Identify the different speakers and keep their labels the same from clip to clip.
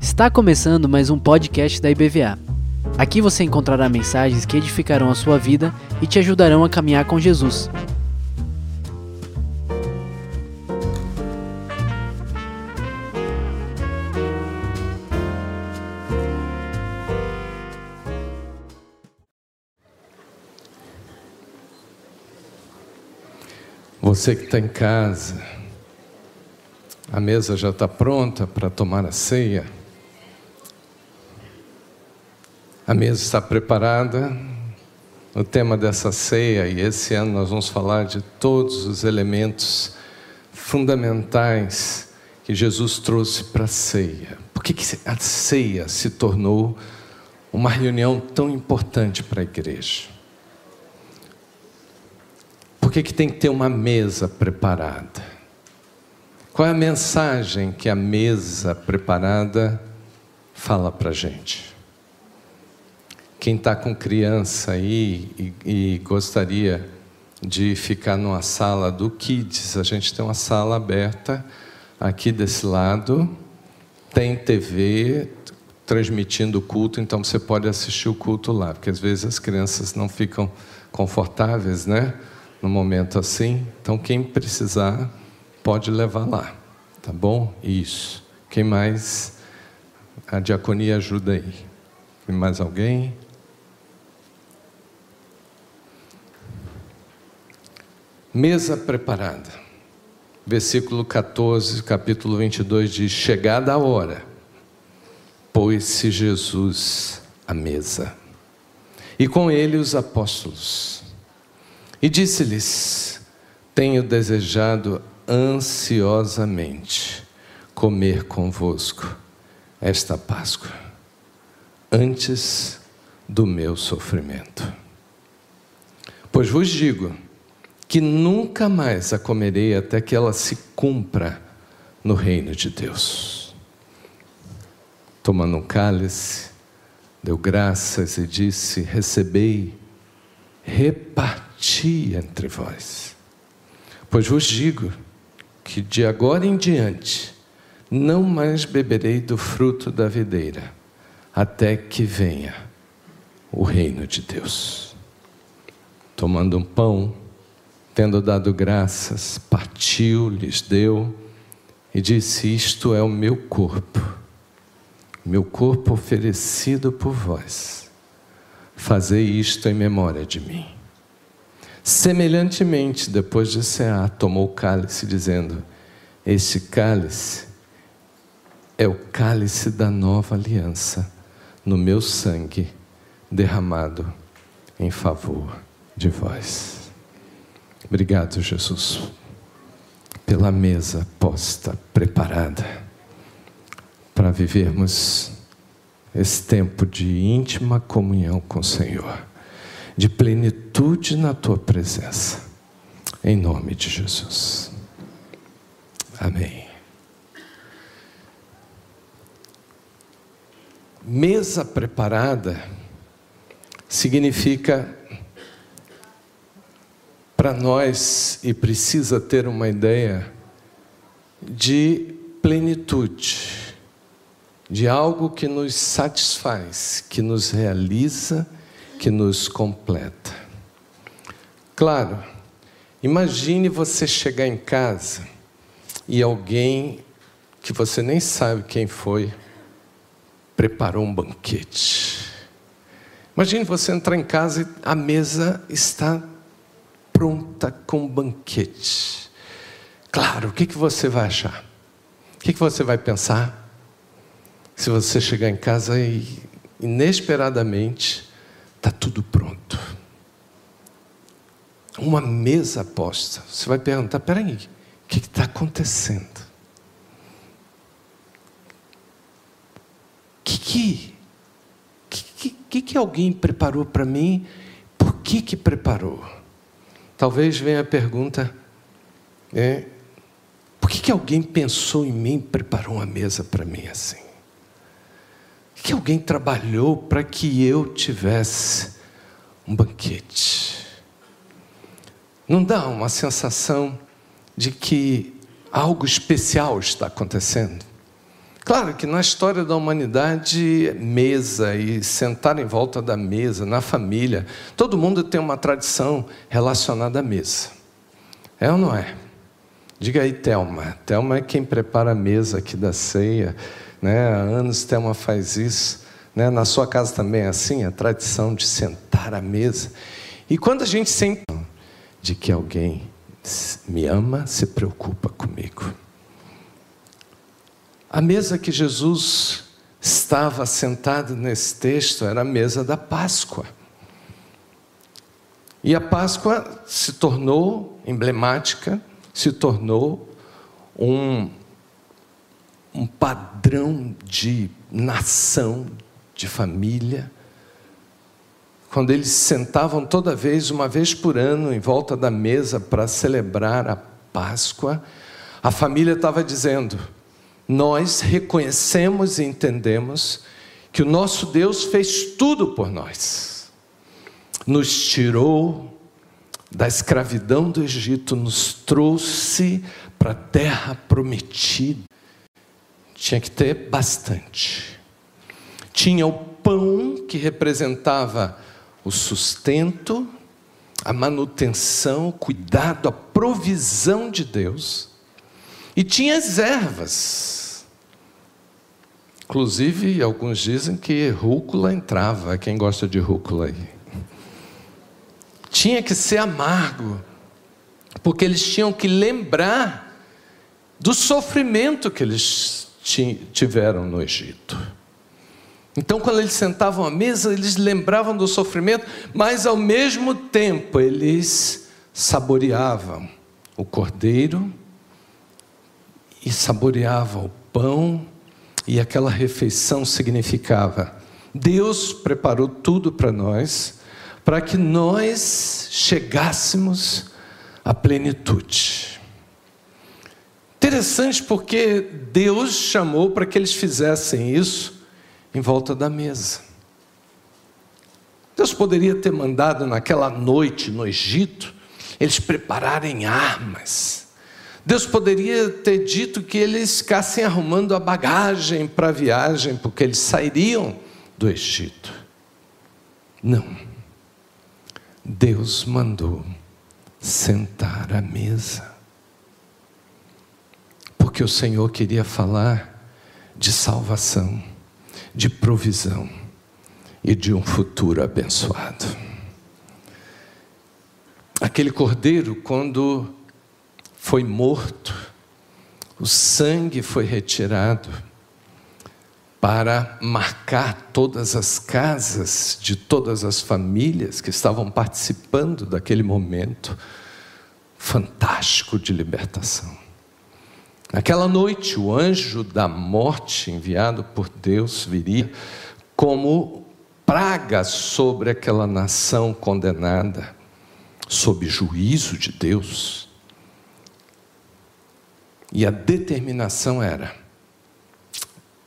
Speaker 1: Está começando mais um podcast da IBVA. Aqui você encontrará mensagens que edificarão a sua vida e te ajudarão a caminhar com Jesus.
Speaker 2: Você que está em casa, a mesa já está pronta para tomar a ceia. A mesa está preparada. O tema dessa ceia, e esse ano nós vamos falar de todos os elementos fundamentais que Jesus trouxe para a ceia. Por que, que a ceia se tornou uma reunião tão importante para a igreja? Por que, que tem que ter uma mesa preparada? Qual é a mensagem que a mesa preparada fala para gente? Quem está com criança aí e, e, gostaria de ficar numa sala do Kids, a gente tem uma sala aberta aqui desse lado, tem TV transmitindo o culto, então você pode assistir o culto lá, porque às vezes as crianças não ficam confortáveis, né? No momento assim, então quem precisar pode levar lá, tá bom? Isso. Quem mais? A diaconia ajuda aí. Tem mais alguém? Mesa preparada. Versículo 14, capítulo 22 diz: Chegada a hora, pôs-se Jesus à mesa, e com ele os apóstolos. E disse-lhes: Tenho desejado ansiosamente comer convosco esta Páscoa, antes do meu sofrimento. Pois vos digo, que nunca mais a comerei até que ela se cumpra no reino de Deus. Tomando um cálice, deu graças e disse: Recebei, reparti entre vós. Pois vos digo que de agora em diante não mais beberei do fruto da videira, até que venha o reino de Deus. Tomando um pão, tendo dado graças, partiu, lhes deu e disse: Isto é o meu corpo, meu corpo oferecido por vós. Fazei isto em memória de mim. Semelhantemente, depois de cear, tomou o cálice, dizendo: Este cálice é o cálice da nova aliança, no meu sangue derramado em favor de vós. Obrigado, Jesus, pela mesa posta, preparada, para vivermos esse tempo de íntima comunhão com o Senhor, de plenitude na tua presença, em nome de Jesus. Amém. Mesa preparada significa para nós e precisa ter uma ideia de plenitude, de algo que nos satisfaz, que nos realiza, que nos completa. Claro, imagine você chegar em casa e alguém que você nem sabe quem foi preparou um banquete. Imagine você entrar em casa e a mesa está pronta com banquete. Claro, o que, que você vai achar? O que, que você vai pensar? Se você chegar em casa e inesperadamente está tudo pronto. Uma mesa posta. Você vai perguntar: peraí, o que está acontecendo? O que, que, que, que, alguém preparou para mim? Por que, que preparou? Talvez venha a pergunta: é, por que, que alguém pensou em mim e preparou uma mesa para mim assim? Que alguém trabalhou para que eu tivesse um banquete? Não dá uma sensação de que algo especial está acontecendo. Claro que na história da humanidade, mesa e sentar em volta da mesa, na família, todo mundo tem uma tradição relacionada à mesa. É ou não é? Diga aí, Thelma. Thelma é quem prepara a mesa aqui da ceia. Né? Há anos Thelma faz isso. Né? Na sua casa também é assim, a tradição de sentar à mesa. E quando a gente sente de que alguém me ama, se preocupa comigo. A mesa que Jesus estava sentado nesse texto era a mesa da Páscoa. E a Páscoa se tornou emblemática, se tornou um, um padrão de nação, de família. Quando eles sentavam toda vez, uma vez por ano, em volta da mesa para celebrar a Páscoa, a família estava dizendo: nós reconhecemos e entendemos que o nosso Deus fez tudo por nós. Nos tirou da escravidão do Egito, nos trouxe para a terra prometida. Tinha que ter bastante. Tinha o pão que representava o sustento, a manutenção, o cuidado, a provisão de Deus. E tinha as ervas. Inclusive, alguns dizem que rúcula entrava. Quem gosta de rúcula aí? Tinha que ser amargo, porque eles tinham que lembrar do sofrimento que eles tiveram no Egito. Então, quando eles sentavam à mesa, eles lembravam do sofrimento, mas ao mesmo tempo eles saboreavam o cordeiro e saboreava o pão, e aquela refeição significava: Deus preparou tudo para nós, para que nós chegássemos à plenitude. Interessante porque Deus chamou para que eles fizessem isso em volta da mesa. Deus poderia ter mandado naquela noite no Egito eles prepararem armas Deus poderia ter dito que eles ficassem arrumando a bagagem para a viagem, porque eles sairiam do Egito. Não. Deus mandou sentar à mesa. Porque o Senhor queria falar de salvação, de provisão e de um futuro abençoado. Aquele cordeiro, quando foi morto, o sangue foi retirado para marcar todas as casas de todas as famílias que estavam participando daquele momento fantástico de libertação. Naquela noite, o anjo da morte enviado por Deus viria como praga sobre aquela nação condenada, sob juízo de Deus e a determinação era: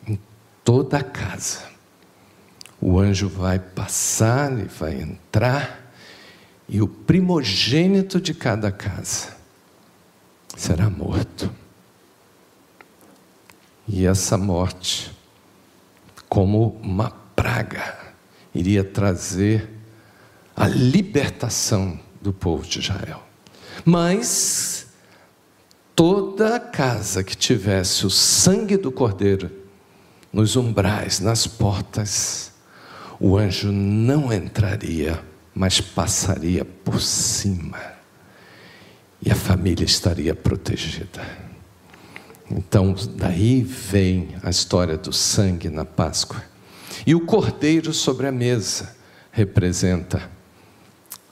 Speaker 2: em toda a casa, o anjo vai passar e vai entrar, e o primogênito de cada casa será morto. E essa morte, como uma praga, iria trazer a libertação do povo de Israel. Mas toda casa que tivesse o sangue do cordeiro nos umbrais, nas portas, o anjo não entraria, mas passaria por cima. E a família estaria protegida. Então, daí vem a história do sangue na Páscoa. E o cordeiro sobre a mesa representa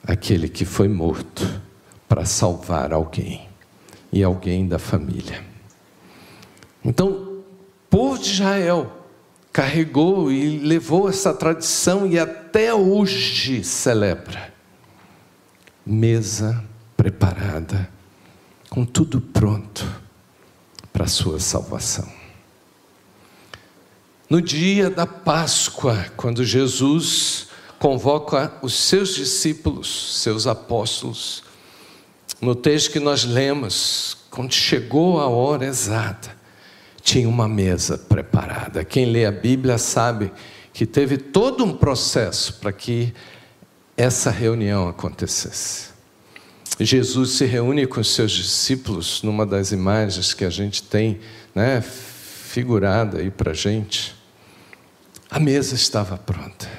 Speaker 2: aquele que foi morto para salvar alguém e alguém da família. Então, o povo de Israel carregou e levou essa tradição e até hoje celebra. Mesa preparada, com tudo pronto para a sua salvação. No dia da Páscoa, quando Jesus convoca os seus discípulos, seus apóstolos, no texto que nós lemos, quando chegou a hora exata, tinha uma mesa preparada. Quem lê a Bíblia sabe que teve todo um processo para que essa reunião acontecesse. Jesus se reúne com seus discípulos numa das imagens que a gente tem, né, figurada aí para a gente. A mesa estava pronta.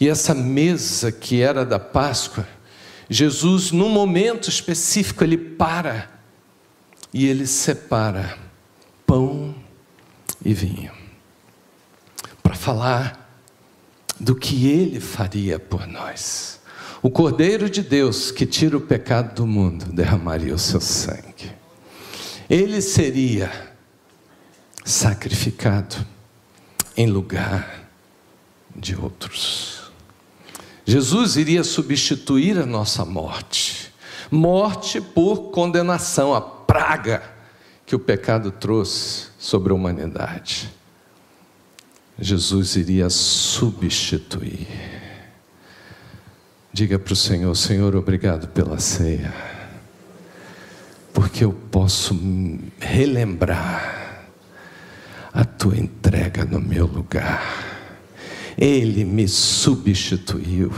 Speaker 2: E essa mesa que era da Páscoa, Jesus, num momento específico, ele para e ele separa pão e vinho, para falar do que ele faria por nós. O Cordeiro de Deus que tira o pecado do mundo derramaria o seu sangue. Ele seria sacrificado em lugar de outros. Jesus iria substituir a nossa morte, morte por condenação, a praga que o pecado trouxe sobre a humanidade. Jesus iria substituir. Diga para o Senhor: Senhor, obrigado pela ceia, porque eu posso relembrar a tua entrega no meu lugar. Ele me substituiu.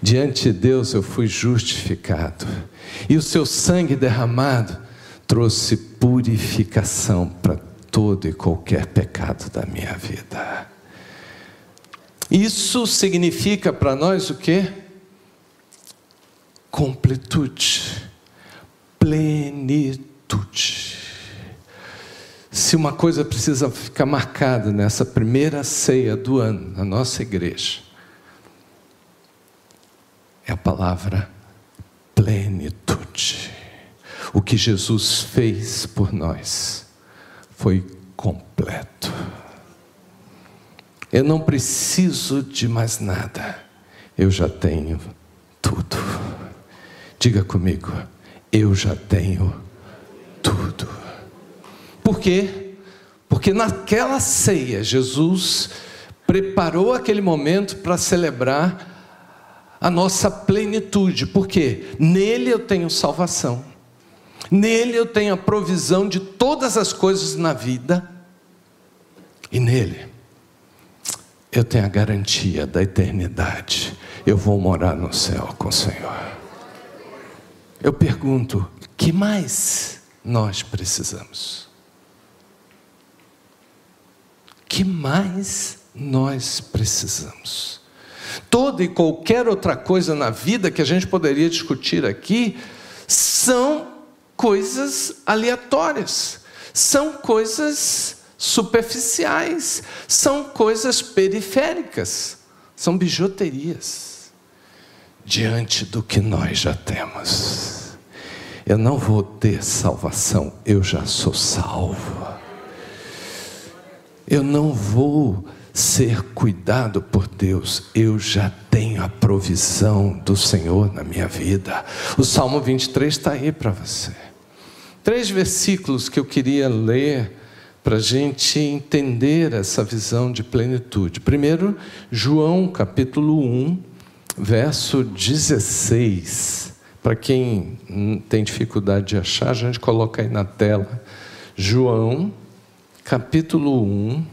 Speaker 2: Diante de Deus eu fui justificado, e o seu sangue derramado trouxe purificação para todo e qualquer pecado da minha vida. Isso significa para nós o que? Completude, plenitude. Se uma coisa precisa ficar marcada nessa primeira ceia do ano, na nossa igreja, é a palavra plenitude. O que Jesus fez por nós foi completo. Eu não preciso de mais nada, eu já tenho. Diga comigo, eu já tenho tudo. Por quê? Porque naquela ceia, Jesus preparou aquele momento para celebrar a nossa plenitude, porque nele eu tenho salvação. Nele eu tenho a provisão de todas as coisas na vida, e nele eu tenho a garantia da eternidade. Eu vou morar no céu com o Senhor. Eu pergunto: que mais nós precisamos? Que mais nós precisamos? Toda e qualquer outra coisa na vida que a gente poderia discutir aqui são coisas aleatórias, são coisas superficiais, são coisas periféricas, são bijuterias diante do que nós já temos. Eu não vou ter salvação, eu já sou salvo. Eu não vou ser cuidado por Deus, eu já tenho a provisão do Senhor na minha vida. O Salmo 23 está aí para você. Três versículos que eu queria ler para a gente entender essa visão de plenitude. Primeiro, João capítulo 1, verso 16. Para quem tem dificuldade de achar, a gente coloca aí na tela. João capítulo 1,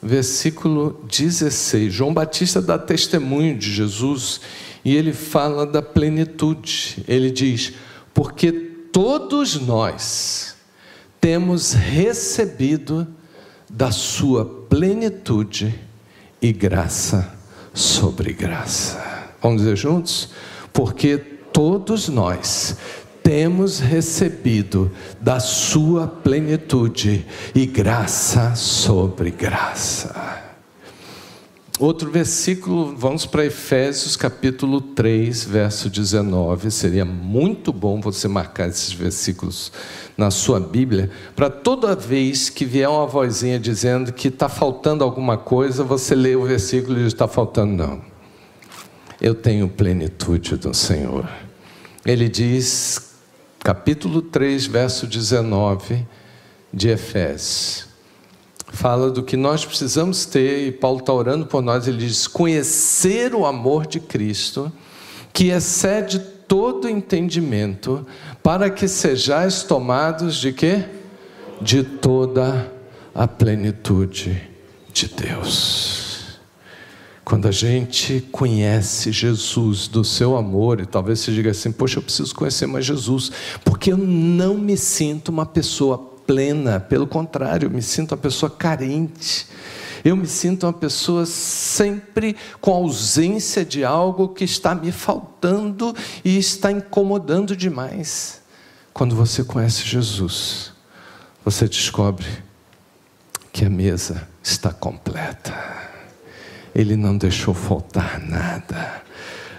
Speaker 2: versículo 16. João Batista dá testemunho de Jesus e ele fala da plenitude. Ele diz: Porque todos nós temos recebido da sua plenitude e graça sobre graça. Vamos dizer juntos? Porque todos nós temos recebido da sua plenitude e graça sobre graça. Outro versículo, vamos para Efésios capítulo 3, verso 19. Seria muito bom você marcar esses versículos na sua Bíblia, para toda vez que vier uma vozinha dizendo que está faltando alguma coisa, você lê o versículo e diz: está faltando, não. Eu tenho plenitude do Senhor. Ele diz, capítulo 3, verso 19 de Efésios fala do que nós precisamos ter, e Paulo está orando por nós, ele diz: conhecer o amor de Cristo, que excede todo entendimento, para que sejais tomados de quê? De toda a plenitude de Deus. Quando a gente conhece Jesus do seu amor, e talvez você diga assim: Poxa, eu preciso conhecer mais Jesus, porque eu não me sinto uma pessoa plena, pelo contrário, eu me sinto uma pessoa carente. Eu me sinto uma pessoa sempre com ausência de algo que está me faltando e está incomodando demais. Quando você conhece Jesus, você descobre que a mesa está completa. Ele não deixou faltar nada.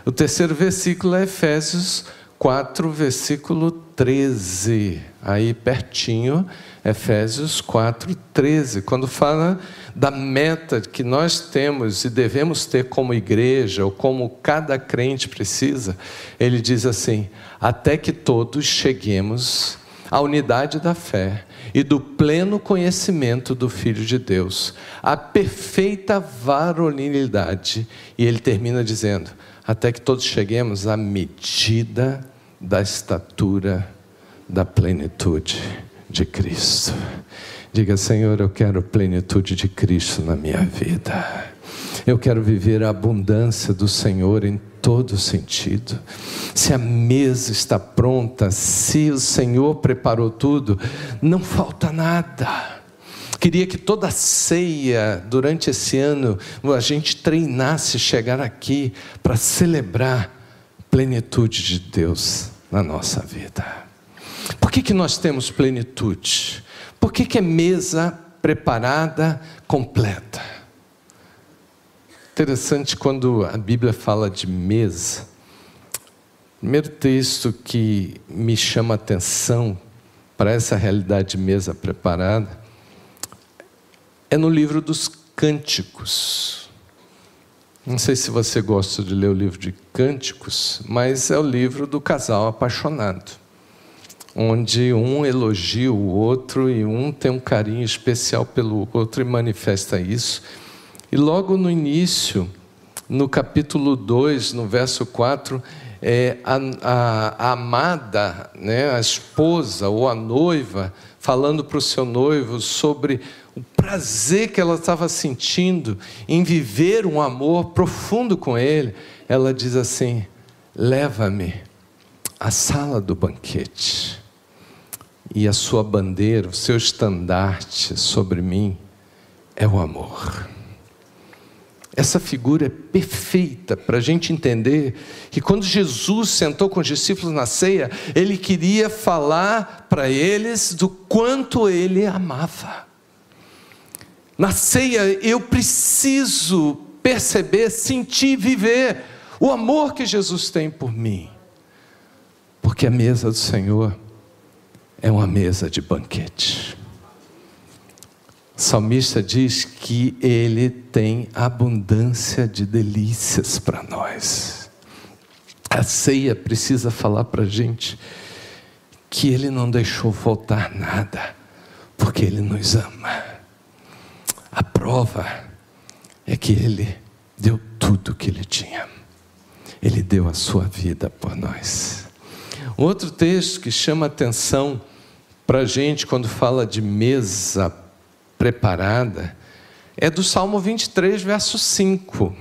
Speaker 2: O terceiro versículo é Efésios 4, versículo 13. Aí pertinho, Efésios 4, 13. Quando fala da meta que nós temos e devemos ter como igreja, ou como cada crente precisa, ele diz assim: até que todos cheguemos à unidade da fé e do pleno conhecimento do Filho de Deus, a perfeita varonilidade. E ele termina dizendo: até que todos cheguemos à medida da estatura da plenitude de Cristo. Diga, Senhor, eu quero plenitude de Cristo na minha vida. Eu quero viver a abundância do Senhor em todo sentido. Se a mesa está pronta, se o Senhor preparou tudo, não falta nada. Queria que toda ceia durante esse ano a gente treinasse chegar aqui para celebrar a plenitude de Deus na nossa vida. Por que, que nós temos plenitude? Por que, que é mesa preparada, completa? Interessante quando a Bíblia fala de mesa. O primeiro texto que me chama atenção para essa realidade de mesa preparada é no livro dos Cânticos. Não sei se você gosta de ler o livro de Cânticos, mas é o livro do casal apaixonado onde um elogia o outro e um tem um carinho especial pelo outro e manifesta isso. E logo no início, no capítulo 2, no verso 4, é, a, a, a amada, né, a esposa ou a noiva, falando para o seu noivo sobre o prazer que ela estava sentindo em viver um amor profundo com ele, ela diz assim: leva-me à sala do banquete e a sua bandeira, o seu estandarte sobre mim é o amor. Essa figura é perfeita para a gente entender que quando Jesus sentou com os discípulos na ceia, ele queria falar para eles do quanto ele amava. Na ceia eu preciso perceber, sentir, viver o amor que Jesus tem por mim, porque a mesa do Senhor é uma mesa de banquete. O salmista diz que ele tem abundância de delícias para nós. A ceia precisa falar para a gente que ele não deixou faltar nada, porque ele nos ama. A prova é que ele deu tudo que ele tinha. Ele deu a sua vida por nós. Outro texto que chama atenção para a gente quando fala de mesa preparada é do Salmo 23, verso 5.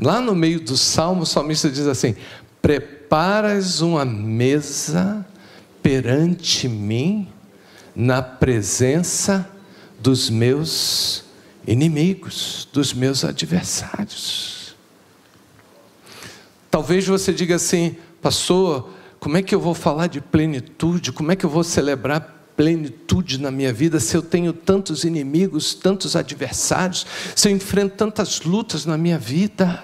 Speaker 2: Lá no meio do salmo, o salmista diz assim: Preparas uma mesa perante mim na presença dos meus inimigos, dos meus adversários. Talvez você diga assim, pastor, como é que eu vou falar de plenitude? Como é que eu vou celebrar plenitude na minha vida se eu tenho tantos inimigos, tantos adversários, se eu enfrento tantas lutas na minha vida?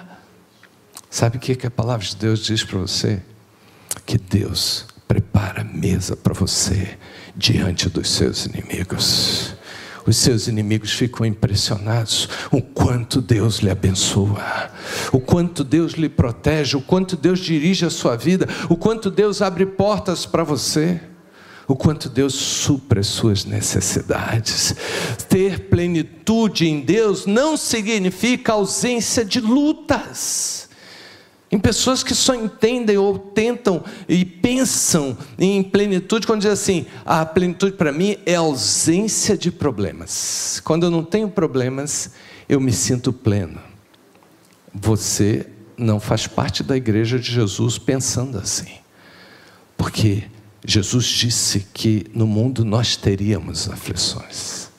Speaker 2: Sabe o que a palavra de Deus diz para você? Que Deus prepara mesa para você diante dos seus inimigos. Os seus inimigos ficam impressionados. O quanto Deus lhe abençoa, o quanto Deus lhe protege, o quanto Deus dirige a sua vida, o quanto Deus abre portas para você, o quanto Deus supra as suas necessidades. Ter plenitude em Deus não significa ausência de lutas. em pessoas que só entendem ou tentam e pensam em plenitude quando dizem assim: a plenitude para mim é ausência de problemas. Quando eu não tenho problemas, eu me sinto pleno. Você não faz parte da igreja de Jesus pensando assim. Porque Jesus disse que no mundo nós teríamos aflições.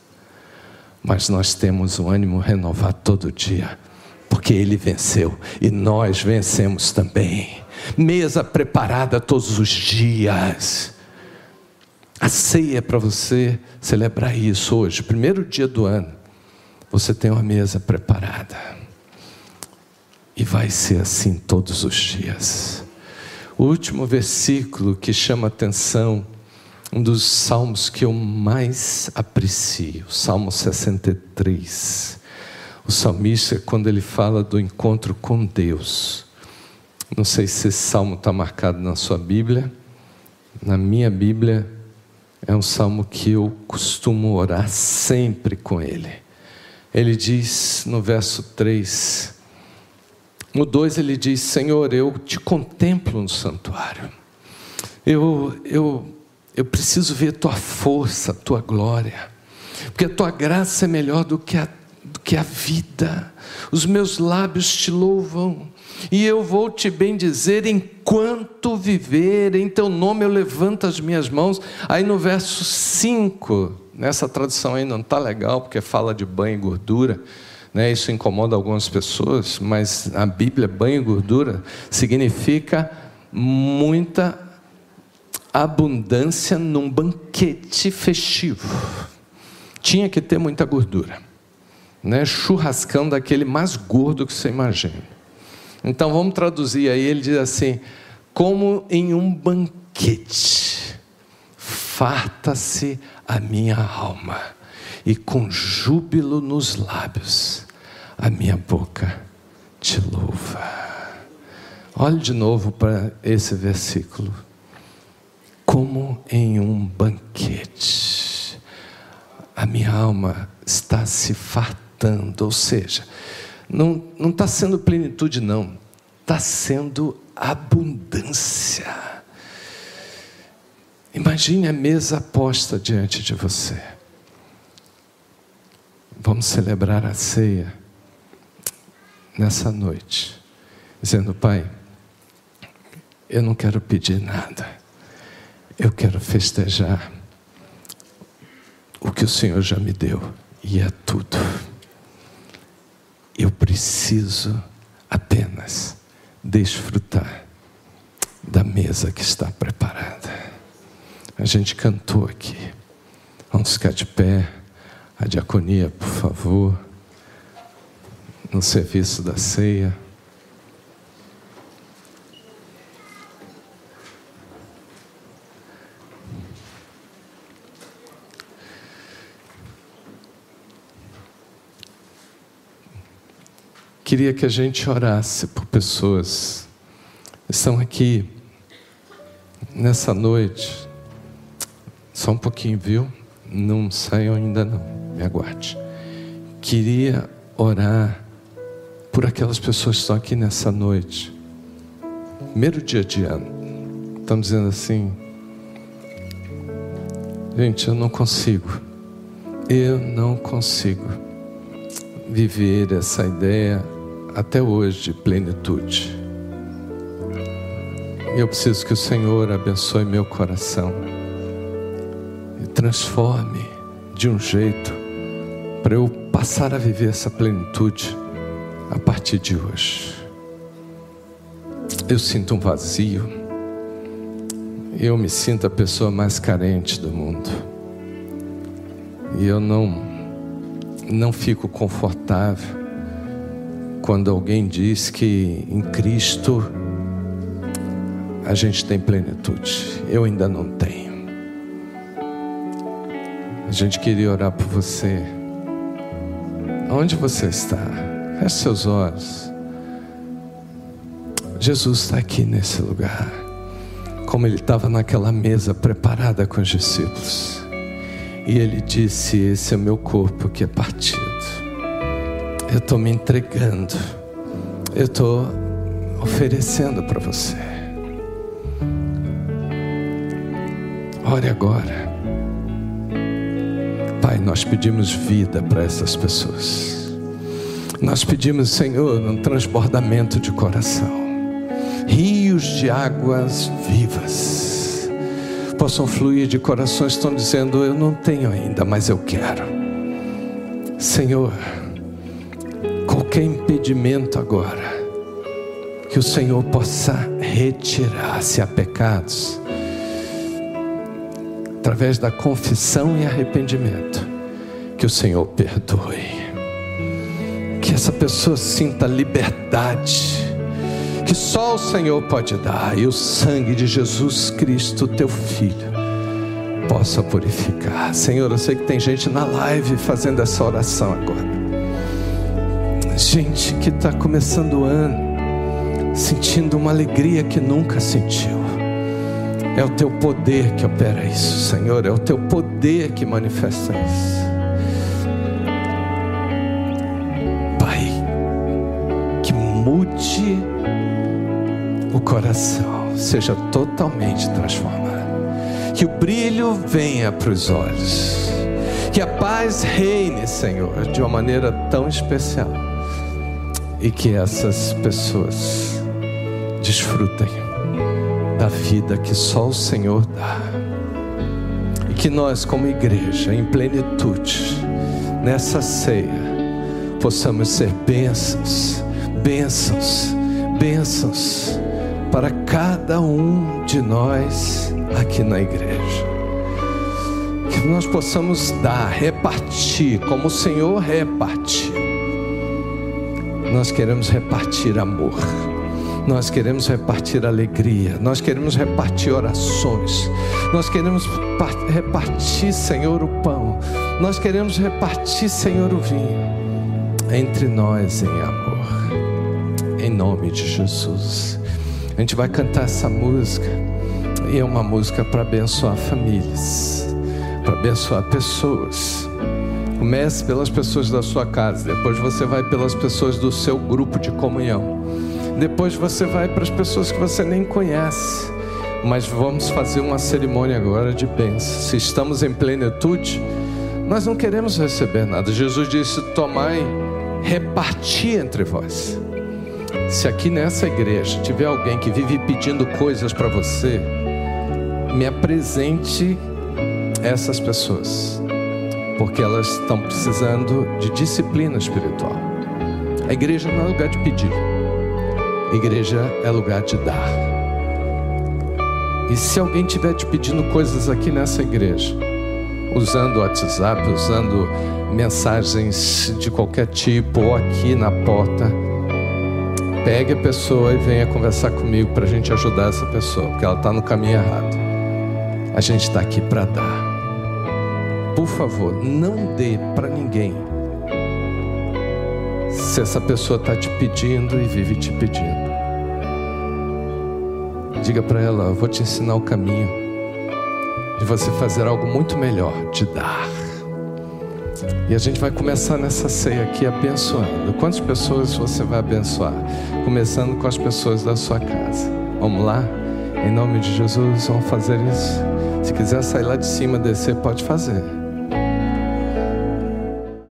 Speaker 2: Mas nós temos um ânimo renovado todo dia porque Ele venceu e nós vencemos também. Mesa preparada todos os dias. A ceia é para você celebrar isso hoje, primeiro dia do ano. Você tem uma mesa preparada. E vai ser assim todos os dias. O último versículo que chama atenção, um dos salmos que eu mais aprecio, Salmo 63. O salmista, quando ele fala do encontro com Deus, não sei se esse salmo está marcado na sua Bíblia, na minha Bíblia, é um salmo que eu costumo orar sempre com ele. Ele diz no verso 3, no 2 ele diz: Senhor, eu te contemplo no santuário, eu, eu, eu preciso ver tua força, tua glória, porque a tua graça é melhor do que a do que a vida. Os meus lábios te louvam, e eu vou te bendizer enquanto viver, em teu nome eu levanto as minhas mãos. Aí no verso 5, nessa tradução aí não está legal, porque fala de banho e gordura. Né, isso incomoda algumas pessoas, mas a Bíblia, banho e gordura, significa muita abundância num banquete festivo. Tinha que ter muita gordura né, churrascão daquele mais gordo que você imagina. Então vamos traduzir aí, ele diz assim: como em um banquete, farta-se a minha alma, e com júbilo nos lábios, a minha boca te louva. Olhe de novo para esse versículo. Como em um banquete, a minha alma está se fartando ou seja, não está sendo plenitude, não, está sendo abundância. Imagine a mesa posta diante de você. Vamos celebrar a ceia nessa noite, dizendo: Pai, eu não quero pedir nada, eu quero festejar o que o Senhor já me deu, e é tudo. Eu preciso apenas desfrutar da mesa que está preparada. A gente cantou aqui. Vamos ficar de pé. A diaconia, por favor. No serviço da ceia. queria que a gente orasse por pessoas que estão aqui nessa noite. Só um pouquinho, viu? Não saiam ainda não, me aguarde. Queria orar por aquelas pessoas que estão aqui nessa noite. Primeiro dia de ano. Estamos dizendo assim, gente, eu não consigo. Eu não consigo viver essa ideia até hoje de plenitude. Eu preciso que o Senhor abençoe meu coração e transforme de um jeito para eu passar a viver essa plenitude a partir de hoje. Eu sinto um vazio. Eu me sinto a pessoa mais carente do mundo. E eu não não fico confortável quando alguém diz que em Cristo a gente tem plenitude. Eu ainda não tenho. A gente queria orar por você. Onde você está? Feche seus olhos. Jesus está aqui nesse lugar, como ele estava naquela mesa preparada com os discípulos. E ele disse: Esse é o meu corpo que é partido eu estou me entregando, eu estou oferecendo para você. Ore agora. Pai, nós pedimos vida para essas pessoas. Nós pedimos, Senhor, um transbordamento de coração. Rios de águas vivas possam fluir de corações que estão dizendo: Eu não tenho ainda, mas eu quero. Senhor, qualquer impedimento agora, que o Senhor possa retirar se há pecados, através da confissão e arrependimento, que o Senhor perdoe, que essa pessoa sinta liberdade, que só o Senhor pode dar, e o sangue de Jesus Cristo, teu Filho, possa purificar. Senhor, eu sei que tem gente na live fazendo essa oração agora. Gente que está começando o ano sentindo uma alegria que nunca sentiu. É o teu poder que opera isso, Senhor. É o teu poder que manifesta isso. Pai, que mude o coração, seja totalmente transformado. Que o brilho venha para os olhos. Que a paz reine, Senhor, de uma maneira tão especial. E que essas pessoas desfrutem da vida que só o Senhor dá. E que nós, como igreja, em plenitude, nessa ceia, possamos ser bênçãos, bênçãos, bênçãos para cada um de nós aqui na igreja. Que nós possamos dar, repartir, como o Senhor repartiu. Nós queremos repartir amor. Nós queremos repartir alegria, nós queremos repartir orações, nós queremos repartir, Senhor, o pão, nós queremos repartir, Senhor, o vinho, entre nós em amor, em nome de Jesus. A gente vai cantar essa música, e é uma música para abençoar famílias, para abençoar pessoas. Comece pelas pessoas da sua casa, depois você vai pelas pessoas do seu grupo de comunhão. Depois você vai para as pessoas que você nem conhece. Mas vamos fazer uma cerimônia agora de bênção. Se estamos em plenitude, nós não queremos receber nada. Jesus disse: Tomai, reparti entre vós. Se aqui nessa igreja tiver alguém que vive pedindo coisas para você, me apresente essas pessoas, porque elas estão precisando de disciplina espiritual. A igreja não é lugar de pedir. Igreja é lugar de dar. E se alguém estiver te pedindo coisas aqui nessa igreja, usando o WhatsApp, usando mensagens de qualquer tipo, ou aqui na porta, pegue a pessoa e venha conversar comigo para a gente ajudar essa pessoa, porque ela está no caminho errado. A gente está aqui para dar. Por favor, não dê para ninguém se essa pessoa está te pedindo e vive te pedindo. Diga para ela: vou te ensinar o caminho de você fazer algo muito melhor, de dar. E a gente vai começar nessa ceia aqui abençoando. Quantas pessoas você vai abençoar? Começando com as pessoas da sua casa. Vamos lá? Em nome de Jesus, vamos fazer isso. Se quiser sair lá de cima, descer, pode fazer.